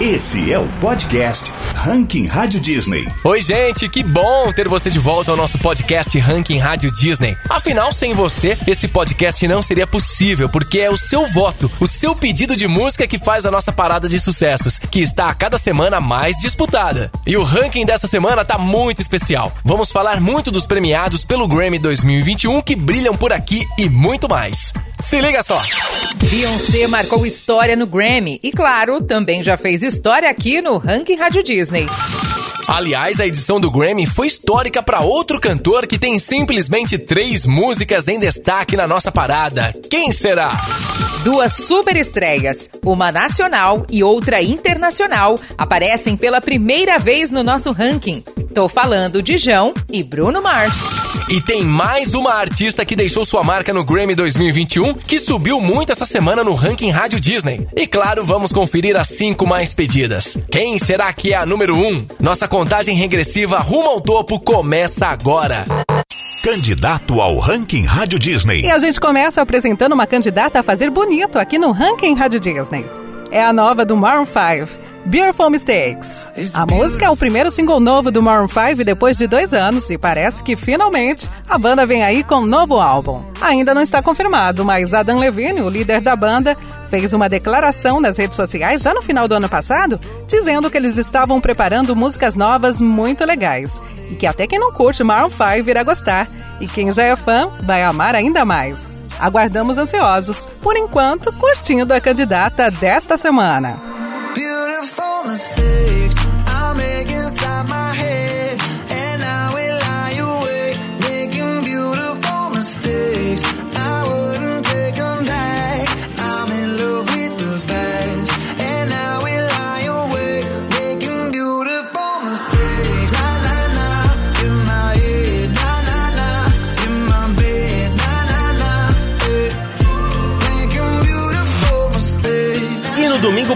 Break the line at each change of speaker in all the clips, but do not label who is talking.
Esse é o podcast Ranking Rádio Disney.
Oi, gente, que bom ter você de volta ao nosso podcast Ranking Rádio Disney. Afinal, sem você, esse podcast não seria possível, porque é o seu voto, o seu pedido de música que faz a nossa parada de sucessos, que está a cada semana mais disputada. E o ranking dessa semana tá muito especial. Vamos falar muito dos premiados pelo Grammy 2021 que brilham por aqui e muito mais. Se liga só!
Beyoncé marcou história no Grammy e, claro, também já fez história aqui no Ranking Rádio Disney.
Aliás, a edição do Grammy foi histórica para outro cantor que tem simplesmente três músicas em destaque na nossa parada. Quem será?
Duas super estreias, uma nacional e outra internacional, aparecem pela primeira vez no nosso ranking. Tô falando de João e Bruno Mars.
E tem mais uma artista que deixou sua marca no Grammy 2021, que subiu muito essa semana no ranking Rádio Disney. E claro, vamos conferir as cinco mais pedidas. Quem será que é a número um? Nossa contagem regressiva rumo ao topo começa agora.
Candidato ao Ranking Rádio Disney.
E a gente começa apresentando uma candidata a fazer bonito aqui no Ranking Rádio Disney. É a nova do Maroon 5. Beautiful Mistakes. A música é o primeiro single novo do Maroon 5 depois de dois anos e parece que finalmente a banda vem aí com um novo álbum. Ainda não está confirmado, mas Adam Levine, o líder da banda, fez uma declaração nas redes sociais já no final do ano passado, dizendo que eles estavam preparando músicas novas muito legais e que até quem não curte Maroon 5 irá gostar e quem já é fã vai amar ainda mais. Aguardamos ansiosos, por enquanto, curtindo a candidata desta semana. Beautiful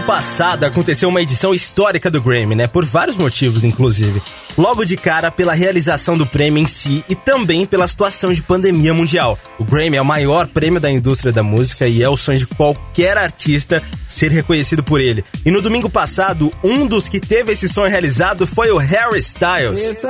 Passado aconteceu uma edição histórica do Grammy, né? Por vários motivos, inclusive. Logo de cara, pela realização do prêmio em si e também pela situação de pandemia mundial. O Grammy é o maior prêmio da indústria da música e é o sonho de qualquer artista ser reconhecido por ele. E no domingo passado, um dos que teve esse sonho realizado foi o Harry Styles.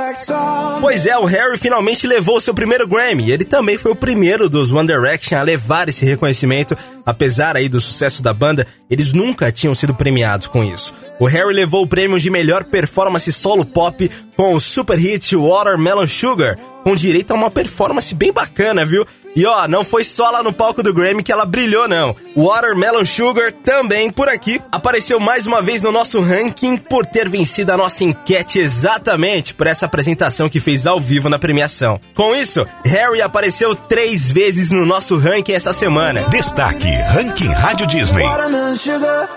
Pois é, o Harry finalmente levou seu primeiro Grammy. Ele também foi o primeiro dos One Direction a levar esse reconhecimento. Apesar aí do sucesso da banda, eles nunca tinham sido premiados com isso. O Harry levou o prêmio de melhor performance solo pop com o super hit Watermelon Sugar, com direito a uma performance bem bacana, viu? E ó, não foi só lá no palco do Grammy que ela brilhou, não. Watermelon Sugar também por aqui apareceu mais uma vez no nosso ranking por ter vencido a nossa enquete exatamente por essa apresentação que fez ao vivo na premiação. Com isso, Harry apareceu três vezes no nosso ranking essa semana.
Destaque Ranking Rádio Disney. Watermelon sugar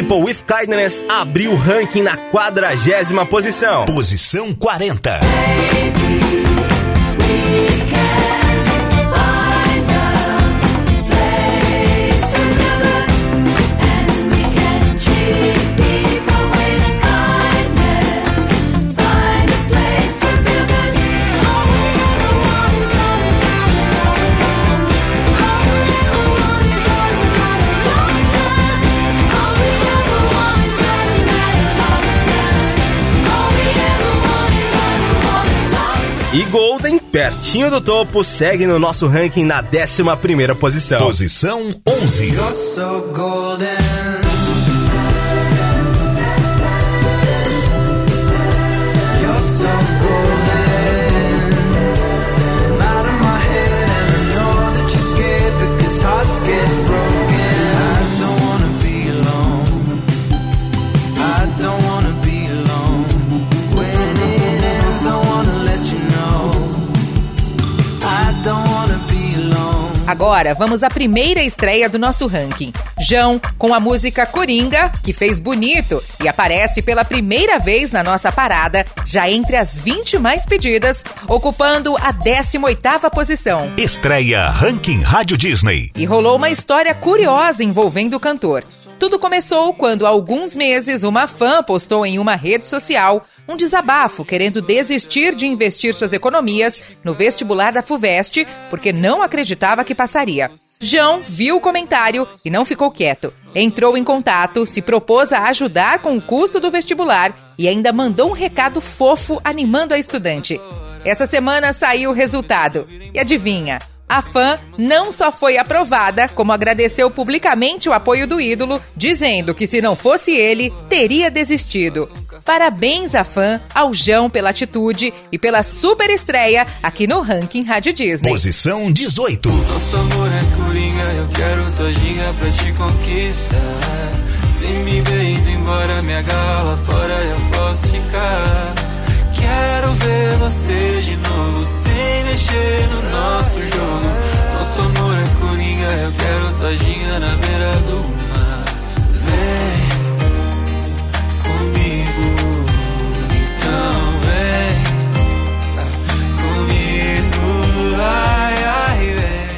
People with Kindness abriu o ranking na quadragésima posição.
Posição 40.
E Golden, pertinho do topo, segue no nosso ranking na 11 posição.
Posição 11. You're so golden. get broke.
Agora vamos à primeira estreia do nosso ranking. João, com a música Coringa, que fez bonito e aparece pela primeira vez na nossa parada, já entre as 20 mais pedidas, ocupando a 18ª posição.
Estreia Ranking Rádio Disney.
E rolou uma história curiosa envolvendo o cantor. Tudo começou quando, há alguns meses, uma fã postou em uma rede social um desabafo querendo desistir de investir suas economias no vestibular da FUVEST porque não acreditava que passaria. João viu o comentário e não ficou quieto. Entrou em contato, se propôs a ajudar com o custo do vestibular e ainda mandou um recado fofo animando a estudante. Essa semana saiu o resultado. E adivinha? A fã não só foi aprovada, como agradeceu publicamente o apoio do ídolo, dizendo que se não fosse ele, teria desistido. Parabéns à fã, ao João pela atitude e pela super estreia aqui no Ranking Rádio Disney.
Posição 18.
Nosso amor é coringa, eu quero tua ginga pra te conquistar. Se me ver indo embora, me agarra fora, eu posso ficar. Quero ver você de novo, sem mexer no nosso jogo. Nosso amor é coringa, eu quero tua ginga na beira do mar.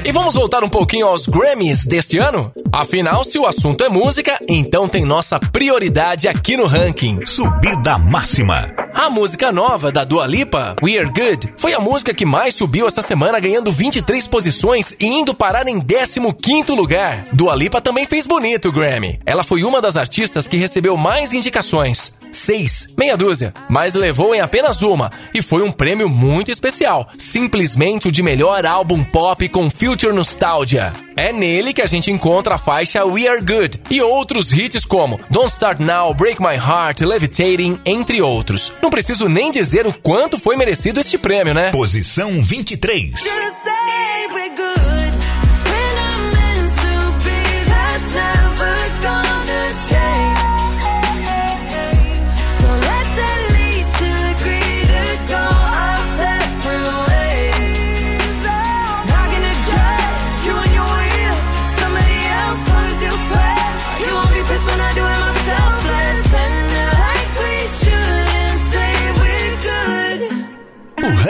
E vamos voltar um pouquinho aos Grammys deste ano? Afinal, se o assunto é música, então tem nossa prioridade aqui no ranking.
Subida máxima.
A música nova da Dua Lipa, We're Good, foi a música que mais subiu esta semana, ganhando 23 posições e indo parar em 15º lugar. Dua Lipa também fez bonito o Grammy. Ela foi uma das artistas que recebeu mais indicações. Seis, meia dúzia, mas levou em apenas uma, e foi um prêmio muito especial, simplesmente o de melhor álbum pop com Future Nostalgia. É nele que a gente encontra a faixa We Are Good e outros hits como Don't Start Now, Break My Heart, Levitating, entre outros. Não preciso nem dizer o quanto foi merecido este prêmio, né?
Posição 23. O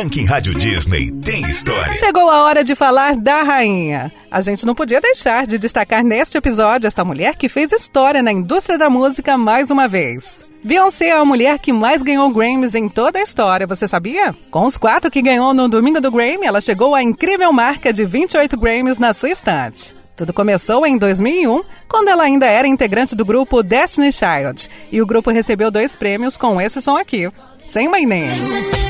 Ranking Rádio Disney tem história.
Chegou a hora de falar da rainha. A gente não podia deixar de destacar neste episódio esta mulher que fez história na indústria da música mais uma vez. Beyoncé é a mulher que mais ganhou Grammys em toda a história, você sabia? Com os quatro que ganhou no domingo do Grammy, ela chegou à incrível marca de 28 Grammys na sua estante. Tudo começou em 2001, quando ela ainda era integrante do grupo Destiny Child, e o grupo recebeu dois prêmios com esse som aqui, Sem My Name.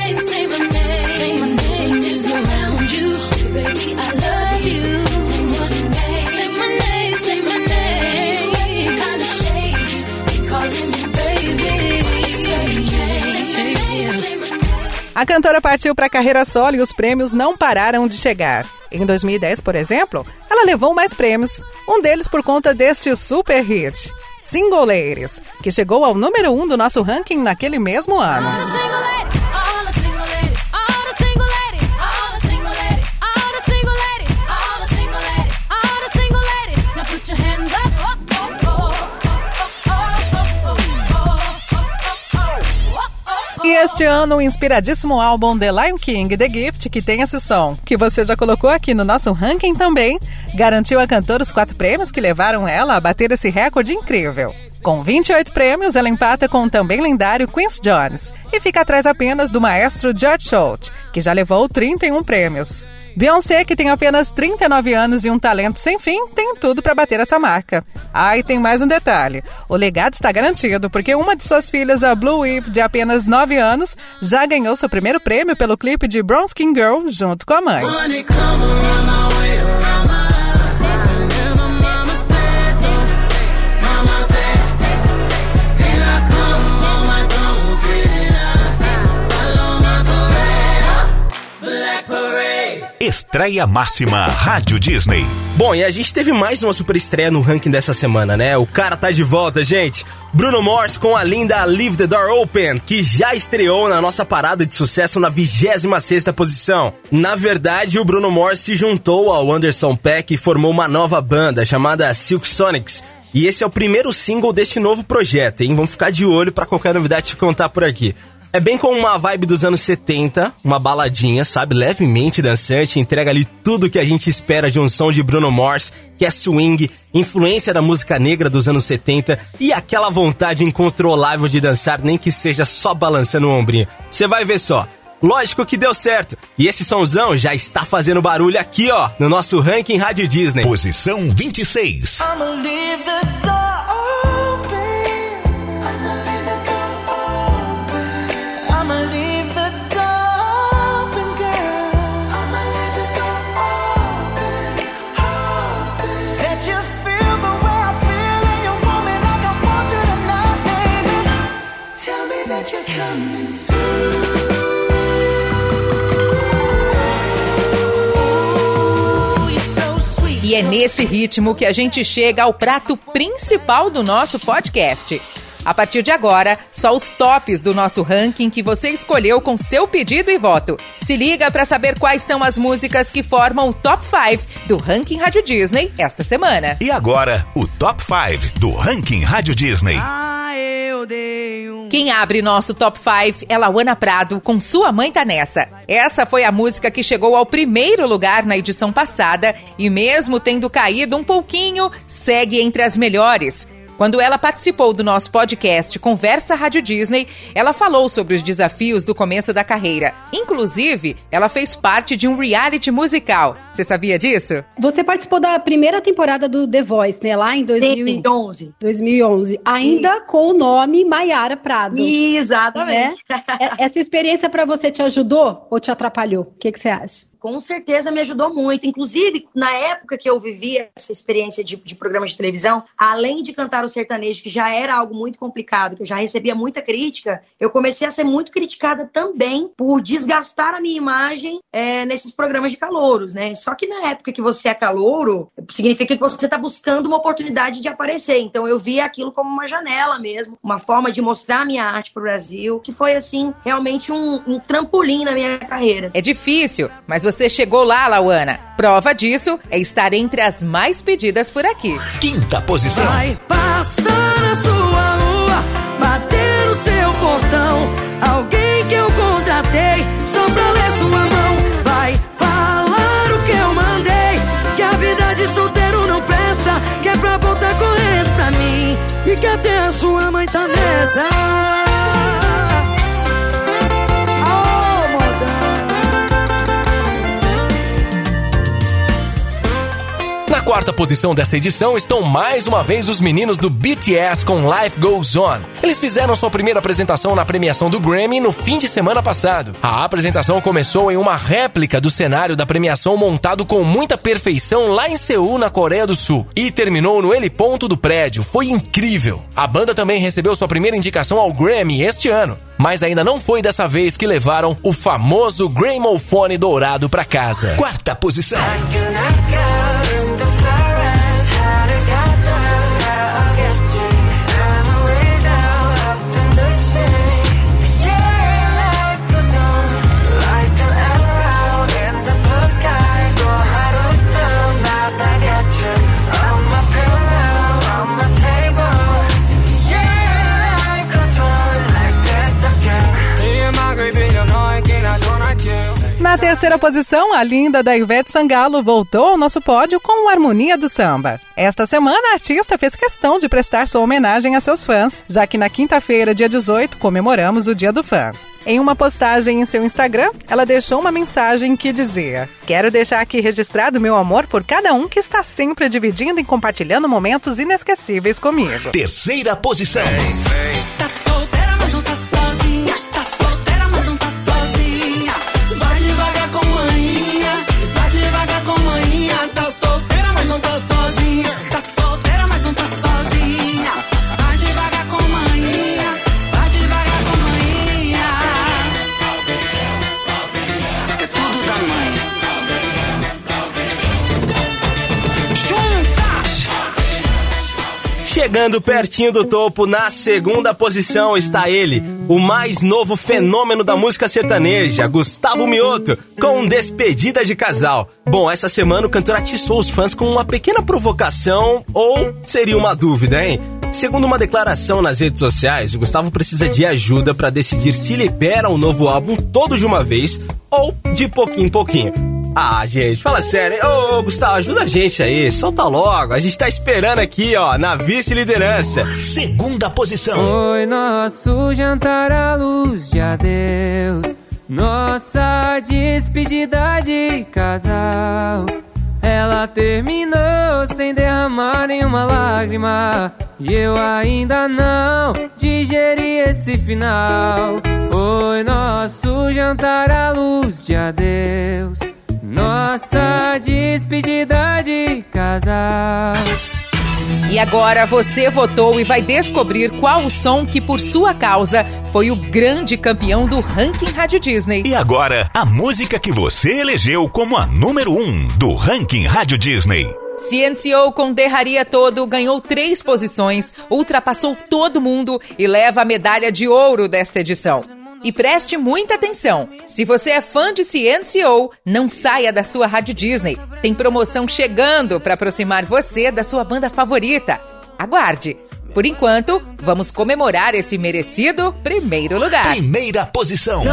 A cantora partiu para a carreira solo e os prêmios não pararam de chegar. Em 2010, por exemplo, ela levou mais prêmios, um deles por conta deste super hit, Single Ladies, que chegou ao número 1 um do nosso ranking naquele mesmo ano. Este ano, o inspiradíssimo álbum The Lion King The Gift, que tem esse som, que você já colocou aqui no nosso ranking também, garantiu à cantora os quatro prêmios que levaram ela a bater esse recorde incrível. Com 28 prêmios, ela empata com o também lendário Quincy Jones e fica atrás apenas do maestro George Schultz, que já levou 31 prêmios. Beyoncé, que tem apenas 39 anos e um talento sem fim, tem tudo para bater essa marca. Ah, e tem mais um detalhe: o legado está garantido, porque uma de suas filhas, a Blue Eve, de apenas 9 anos, já ganhou seu primeiro prêmio pelo clipe de Brown Skin Girl junto com a mãe.
Estreia máxima Rádio Disney.
Bom, e a gente teve mais uma super estreia no ranking dessa semana, né? O cara tá de volta, gente. Bruno Mars com a linda Leave the Door Open, que já estreou na nossa parada de sucesso na 26 posição. Na verdade, o Bruno Mars se juntou ao Anderson Peck e formou uma nova banda chamada Silk Sonics. E esse é o primeiro single deste novo projeto, hein? Vamos ficar de olho para qualquer novidade te contar por aqui. É bem com uma vibe dos anos 70, uma baladinha, sabe? Levemente dançante, entrega ali tudo que a gente espera de um som de Bruno Mars, que é swing, influência da música negra dos anos 70 e aquela vontade incontrolável de dançar, nem que seja só balançando o ombrinho. Você vai ver só. Lógico que deu certo. E esse somzão já está fazendo barulho aqui, ó, no nosso ranking Rádio Disney.
Posição 26.
E é nesse ritmo que a gente chega ao prato principal do nosso podcast. A partir de agora, só os tops do nosso ranking que você escolheu com seu pedido e voto. Se liga para saber quais são as músicas que formam o top 5 do ranking Rádio Disney esta semana.
E agora, o top 5 do ranking Rádio Disney.
Quem abre nosso top 5 é Lauana Prado com Sua Mãe Tá Nessa. Essa foi a música que chegou ao primeiro lugar na edição passada e, mesmo tendo caído um pouquinho, segue entre as melhores. Quando ela participou do nosso podcast Conversa Rádio Disney, ela falou sobre os desafios do começo da carreira. Inclusive, ela fez parte de um reality musical. Você sabia disso?
Você participou da primeira temporada do The Voice, né? Lá em 2011. 2011. Ainda Sim. com o nome Maiara Prado.
Exatamente. Né?
Essa experiência para você te ajudou ou te atrapalhou? O que, que você acha?
Com certeza me ajudou muito. Inclusive, na época que eu vivia essa experiência de, de programa de televisão, além de cantar o sertanejo, que já era algo muito complicado, que eu já recebia muita crítica, eu comecei a ser muito criticada também por desgastar a minha imagem é, nesses programas de calouros, né? Só que na época que você é calouro, significa que você está buscando uma oportunidade de aparecer. Então eu via aquilo como uma janela mesmo, uma forma de mostrar a minha arte para o Brasil, que foi assim realmente um, um trampolim na minha carreira.
É difícil, mas você você chegou lá, Lauana. Prova disso é estar entre as mais pedidas por aqui.
Quinta posição.
Vai passar na sua rua, bater no seu portão. Alguém que eu contratei só pra ler sua mão. Vai falar o que eu mandei. Que a vida de solteiro não presta. Que é pra voltar correndo pra mim. E que até a sua mãe tá nessa.
Quarta posição dessa edição estão mais uma vez os meninos do BTS com Life Goes On. Eles fizeram sua primeira apresentação na premiação do Grammy no fim de semana passado. A apresentação começou em uma réplica do cenário da premiação montado com muita perfeição lá em Seul, na Coreia do Sul, e terminou no heliponto do prédio. Foi incrível. A banda também recebeu sua primeira indicação ao Grammy este ano mas ainda não foi dessa vez que levaram o famoso Gramophone dourado para casa.
Quarta posição.
Terceira posição, a linda da Ivete Sangalo voltou ao nosso pódio com o Harmonia do Samba. Esta semana, a artista fez questão de prestar sua homenagem a seus fãs, já que na quinta-feira, dia 18, comemoramos o Dia do Fã. Em uma postagem em seu Instagram, ela deixou uma mensagem que dizia: Quero deixar aqui registrado meu amor por cada um que está sempre dividindo e compartilhando momentos inesquecíveis comigo.
Terceira posição.
Tá solteira,
Chegando pertinho do topo, na segunda posição está ele, o mais novo fenômeno da música sertaneja, Gustavo Mioto, com Despedida de Casal. Bom, essa semana o cantor atiçou os fãs com uma pequena provocação, ou seria uma dúvida, hein? Segundo uma declaração nas redes sociais, o Gustavo precisa de ajuda para decidir se libera o um novo álbum todo de uma vez ou de pouquinho em pouquinho. Ah, gente, fala sério. Ô, ô, Gustavo, ajuda a gente aí. Solta logo. A gente tá esperando aqui, ó, na vice-liderança.
Segunda posição.
Foi nosso jantar à luz de adeus. Nossa despedida de casal. Ela terminou sem derramar nenhuma lágrima. E eu ainda não digeri esse final. Foi nosso jantar à luz de adeus. Nossa despedida de casal.
E agora você votou e vai descobrir qual o som que, por sua causa, foi o grande campeão do ranking Rádio Disney.
E agora, a música que você elegeu como a número 1 um do ranking Rádio Disney.
CNCO com Derraria Todo ganhou três posições, ultrapassou todo mundo e leva a medalha de ouro desta edição. E preste muita atenção. Se você é fã de CNCO, não saia da sua Rádio Disney. Tem promoção chegando para aproximar você da sua banda favorita. Aguarde. Por enquanto, vamos comemorar esse merecido primeiro lugar.
Primeira posição.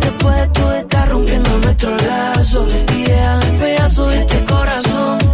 Después rompiendo nuestro lazo y dejar pedazo de este corazón.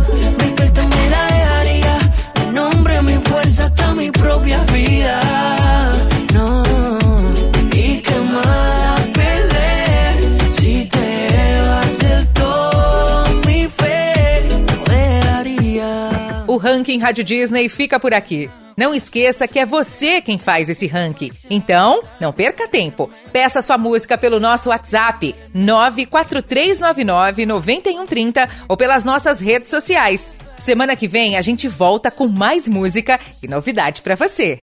O ranking Rádio Disney fica por aqui. Não esqueça que é você quem faz esse ranking. Então, não perca tempo. Peça sua música pelo nosso WhatsApp 94399 9130 ou pelas nossas redes sociais. Semana que vem a gente volta com mais música e novidade para você.